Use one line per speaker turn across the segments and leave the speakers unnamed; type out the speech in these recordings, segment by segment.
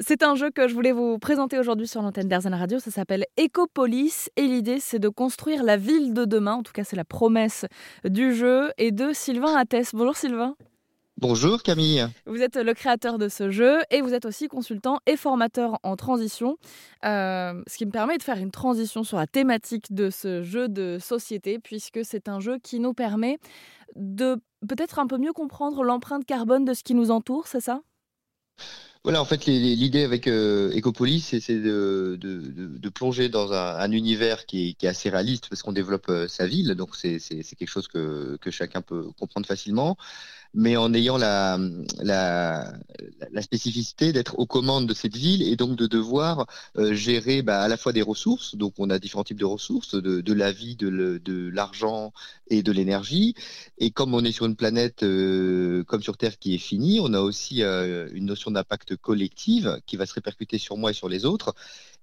C'est un jeu que je voulais vous présenter aujourd'hui sur l'antenne d'Airzen Radio. Ça s'appelle Ecopolis et l'idée c'est de construire la ville de demain. En tout cas, c'est la promesse du jeu et de Sylvain Attès. Bonjour Sylvain.
Bonjour Camille.
Vous êtes le créateur de ce jeu et vous êtes aussi consultant et formateur en transition, euh, ce qui me permet de faire une transition sur la thématique de ce jeu de société, puisque c'est un jeu qui nous permet de peut-être un peu mieux comprendre l'empreinte carbone de ce qui nous entoure, c'est ça?
Voilà, en fait, l'idée avec euh, Ecopolis, c'est de, plonger dans un, univers qui est, assez réaliste parce qu'on développe euh, sa ville, donc c'est quelque chose que, chacun peut comprendre facilement mais en ayant la, spécificité d'être aux commandes de cette ville et donc de devoir euh, gérer bah, à la fois des ressources, donc on a différents types de ressources, de, la vie, de l'argent et de l'énergie. Et comme on est sur une planète euh, comme sur Terre qui est finie, on a aussi euh, une notion d'impact collectif qui va se répercuter sur moi et sur les autres.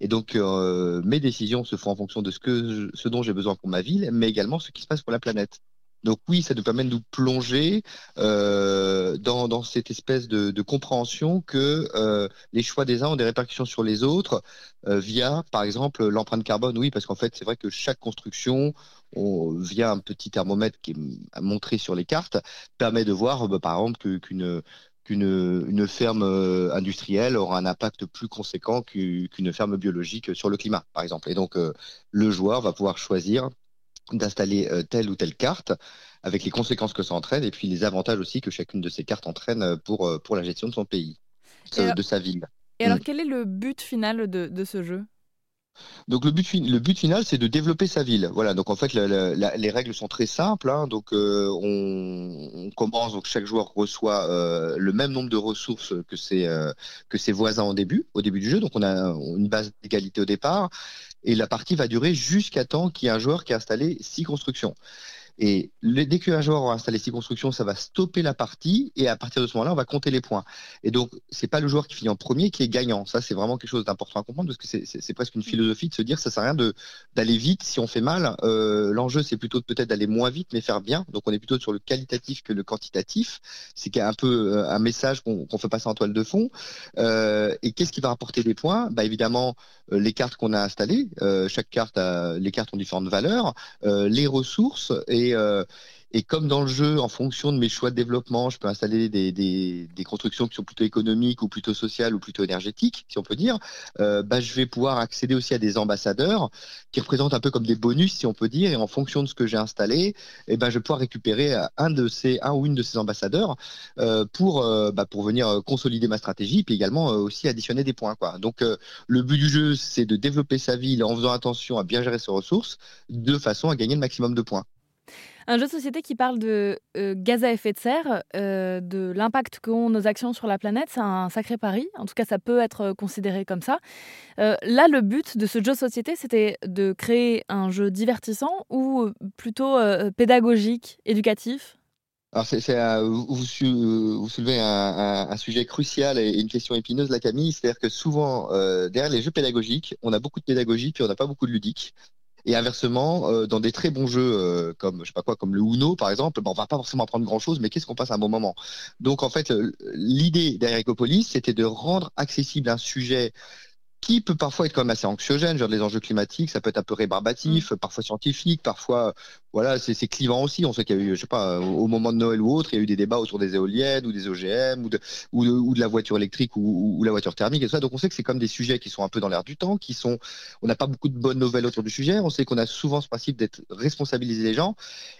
Et donc, mes décisions se font en fonction de ce, que ce dont j'ai besoin pour ma ville, mais également ce qui se passe pour la planète. Donc oui, ça nous permet de nous plonger euh, dans, cette espèce de, compréhension que euh, les choix des uns ont des répercussions sur les autres euh, via, par exemple, l'empreinte carbone. Oui, parce qu'en fait, c'est vrai que chaque construction, on, via un petit thermomètre qui est montré sur les cartes, permet de voir, bah, par exemple, qu'une qu'une une ferme industrielle aura un impact plus conséquent qu'une ferme biologique sur le climat, par exemple. Et donc, le joueur va pouvoir choisir d'installer euh, telle ou telle carte avec les conséquences que ça entraîne et puis les avantages aussi que chacune de ces cartes entraîne euh, pour, euh, pour la gestion de son pays, de, sa ville.
Et alors, mm. quel est le but final de, de ce jeu?
Donc le but, final, c'est de développer sa ville. Voilà. Donc en fait, les règles sont très simples. Hein. Donc on, commence. Donc chaque joueur reçoit le même nombre de ressources que ses ses voisins au début, au début du jeu. Donc on a une base d'égalité au départ. Et la partie va durer jusqu'à temps qu'il y ait un joueur qui a installé six constructions. Et dès qu'un joueur aura installé six constructions, ça va stopper la partie et à partir de ce moment-là, on va compter les points. Et donc, c'est pas le joueur qui finit en premier qui est gagnant. Ça, c'est vraiment quelque chose d'important à comprendre parce que c'est presque une philosophie de se dire ça sert à rien d'aller vite si on fait mal. Euh, L'enjeu, c'est plutôt peut-être d'aller moins vite mais faire bien. Donc, on est plutôt sur le qualitatif que le quantitatif. C'est un peu euh, un message qu'on fait passer en toile de fond. Euh, et qu'est-ce qui va rapporter des points? Bah évidemment, les cartes qu'on a installées. Chaque carte, a, les cartes ont différentes valeurs. les ressources et euh, et comme dans le jeu, en fonction de mes choix de développement, je peux installer des, constructions qui sont plutôt économiques ou plutôt sociales ou plutôt énergétiques, si on peut dire, euh, bah, je vais pouvoir accéder aussi à des ambassadeurs qui représentent un peu comme des bonus, si on peut dire, et en fonction de ce que j'ai installé, eh ben, je vais pouvoir récupérer un de ces, un ou une de ces ambassadeurs euh, pour, bah, pour venir consolider ma stratégie, puis également aussi additionner des points. Donc, le but du jeu, c'est de développer sa ville en faisant attention à bien gérer ses ressources, de façon à gagner le maximum de points.
Un jeu de société qui parle de euh, gaz à effet de serre, euh, de l'impact qu'ont nos actions sur la planète, c'est un sacré pari. En tout cas, ça peut être considéré comme ça. Euh, là, le but de ce jeu de société, c'était de créer un jeu divertissant ou plutôt pédagogique, éducatif?
Alors, vous, soulevez un, sujet crucial et une question épineuse, la Camille. C'est-à-dire que souvent, derrière les jeux pédagogiques, on a beaucoup de pédagogie, puis on n'a pas beaucoup de ludique. Et inversement, euh, dans des très bons jeux euh, comme je sais pas quoi, comme le Uno par exemple, ben, on va pas forcément apprendre grand chose, mais qu'est-ce qu'on passe un bon moment? Donc en fait, l'idée derrière Ecopolis, c'était de rendre accessible un sujet qui peut parfois être quand même assez anxiogène, genre les enjeux climatiques, ça peut être un peu rébarbatif, mmh. parfois scientifique, parfois voilà, c'est clivant aussi. On sait qu'il y a eu, je sais pas, au moment de Noël ou autre, il y a eu des débats autour des éoliennes ou des OGM ou de, la voiture électrique ou, ou, la voiture thermique et ça. Donc on sait que c'est comme des sujets qui sont un peu dans l'air du temps, qui sont, on n'a pas beaucoup de bonnes nouvelles autour du sujet. On sait qu'on a souvent ce principe d'être responsabiliser les gens.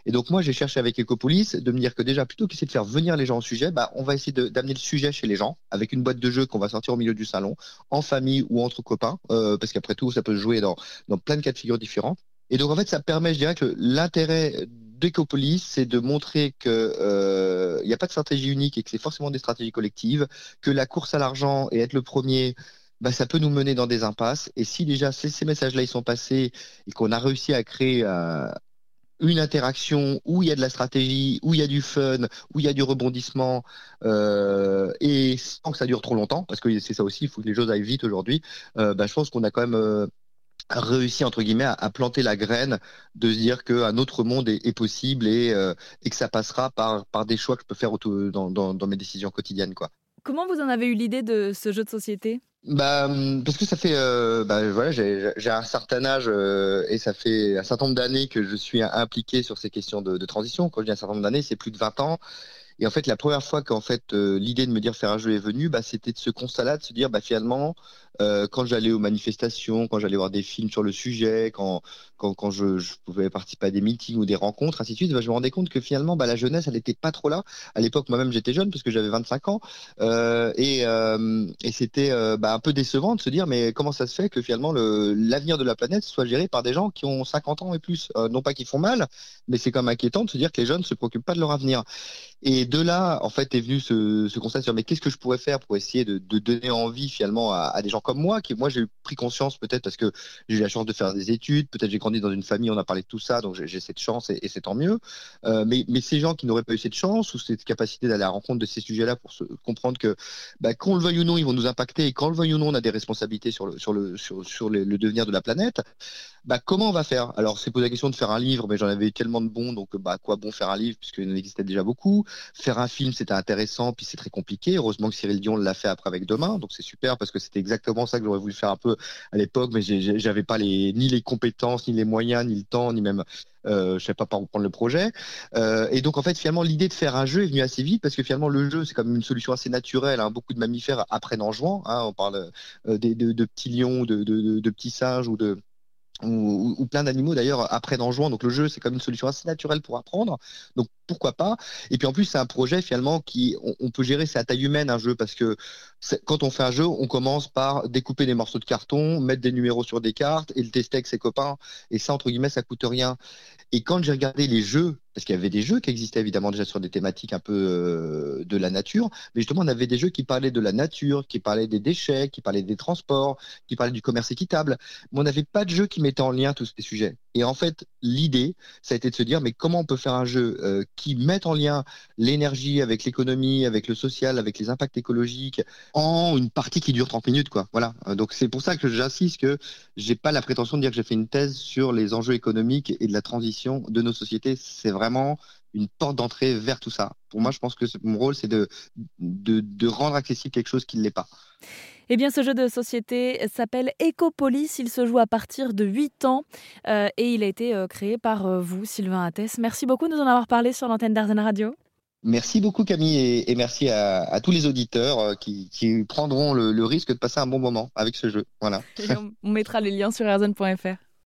Et donc moi, j'ai cherché avec Ecopolis de me dire que déjà, plutôt qu'essayer de faire venir les gens au sujet, bah, on va essayer d'amener le sujet chez les gens avec une boîte de jeux qu'on va sortir au milieu du salon, en famille ou entre copains, euh, parce qu'après tout, ça peut se jouer dans, dans plein de cas de figure différents. Et donc en fait, ça permet, je dirais que l'intérêt d'Ecopolis, c'est de montrer que il euh, n'y a pas de stratégie unique et que c'est forcément des stratégies collectives, que la course à l'argent et être le premier, bah, ça peut nous mener dans des impasses. Et si déjà ces, messages-là ils sont passés et qu'on a réussi à créer euh, une interaction où il y a de la stratégie, où il y a du fun, où il y a du rebondissement, euh, et sans que ça dure trop longtemps, parce que c'est ça aussi, il faut que les choses aillent vite aujourd'hui. Bah, je pense qu'on a quand même réussi entre guillemets à, planter la graine de se dire qu'un autre monde est, possible et, euh, et, que ça passera par, par des choix que je peux faire dans, dans, dans mes décisions quotidiennes quoi.
Comment vous en avez eu l'idée de ce jeu de société?
Bah, hum, parce que ça fait, euh, bah, voilà, j'ai un certain âge euh, et ça fait un certain nombre d'années que je suis impliqué sur ces questions de, de transition. Quand je dis un certain nombre d'années, c'est plus de 20 ans. Et en fait, la première fois qu'en fait euh, l'idée de me dire faire un jeu est venue, bah, c'était de ce constat-là, de se dire bah, finalement, euh, quand j'allais aux manifestations, quand j'allais voir des films sur le sujet, quand, quand, quand je, pouvais participer à des meetings ou des rencontres, ainsi de suite, bah, je me rendais compte que finalement, bah, la jeunesse, elle n'était pas trop là. À l'époque, moi-même, j'étais jeune parce que j'avais 25 ans. Euh, et, c'était un peu décevant de se dire, mais comment ça se fait que finalement l'avenir de la planète soit géré par des gens qui ont 50 ans et plus? Non pas qu'ils font mal, mais c'est quand même inquiétant de se dire que les jeunes ne se préoccupent pas de leur avenir. De là, en fait, est venu ce, constat sur, mais qu'est-ce que je pourrais faire pour essayer de, donner envie finalement à, des gens comme moi, qui moi j'ai pris conscience peut-être parce que j'ai eu la chance de faire des études, peut-être j'ai grandi dans une famille, on a parlé de tout ça, donc j'ai cette chance et, c'est tant mieux. Euh, mais, mais, ces gens qui n'auraient pas eu cette chance ou cette capacité d'aller à la rencontre de ces sujets-là pour se, comprendre que bah, qu'on le veuille ou non, ils vont nous impacter et quand le veuille ou non, on a des responsabilités sur le, sur le, sur, le devenir de la planète. Bah, comment on va faire? Alors c'est posé la question de faire un livre, mais j'en avais tellement de bons, donc bah quoi bon faire un livre puisqu'il en existait déjà beaucoup? Faire un film, c'était intéressant, puis c'est très compliqué. Heureusement que Cyril Dion l'a fait après avec Demain, donc c'est super parce que c'était exactement ça que j'aurais voulu faire un peu à l'époque, mais j'avais pas les ni les compétences, ni les moyens, ni le temps, ni même euh, je sais pas par où prendre le projet. Euh, et donc en fait finalement l'idée de faire un jeu est venue assez vite parce que finalement le jeu c'est comme une solution assez naturelle. Hein. Beaucoup de mammifères apprennent en jouant. Hein. On parle euh, de, petits lions, de, de petits singes ou de ou, plein d'animaux d'ailleurs apprennent en jouant. Donc le jeu, c'est comme une solution assez naturelle pour apprendre. Donc pourquoi pas? Et puis en plus, c'est un projet finalement qui on peut gérer, c'est à taille humaine un jeu parce que quand on fait un jeu, on commence par découper des morceaux de carton, mettre des numéros sur des cartes et le tester avec ses copains. Et ça, entre guillemets, ça coûte rien. Et quand j'ai regardé les jeux, parce qu'il y avait des jeux qui existaient évidemment déjà sur des thématiques un peu euh, de la nature, mais justement on avait des jeux qui parlaient de la nature, qui parlaient des déchets, qui parlaient des transports, qui parlaient du commerce équitable, mais on n'avait pas de jeu qui mettait en lien tous ces sujets. Et en fait, l'idée, ça a été de se dire, mais comment on peut faire un jeu euh, qui mette en lien l'énergie avec l'économie, avec le social, avec les impacts écologiques, en une partie qui dure 30 minutes, quoi. Voilà. Donc c'est pour ça que j'insiste que j'ai pas la prétention de dire que j'ai fait une thèse sur les enjeux économiques et de la transition de nos sociétés. C'est vraiment une porte d'entrée vers tout ça. Pour moi, je pense que mon rôle, c'est de, de, rendre accessible quelque chose qui ne l'est pas.
Eh bien, ce jeu de société s'appelle Ecopolis. Il se joue à partir de 8 ans euh, et il a été euh, créé par euh, vous, Sylvain Attès. Merci beaucoup de nous en avoir parlé sur l'antenne d'Arzen Radio.
Merci beaucoup Camille et, merci à, tous les auditeurs qui, qui prendront le, risque de passer un bon moment avec ce jeu. Voilà.
On mettra les liens sur arzen.fr.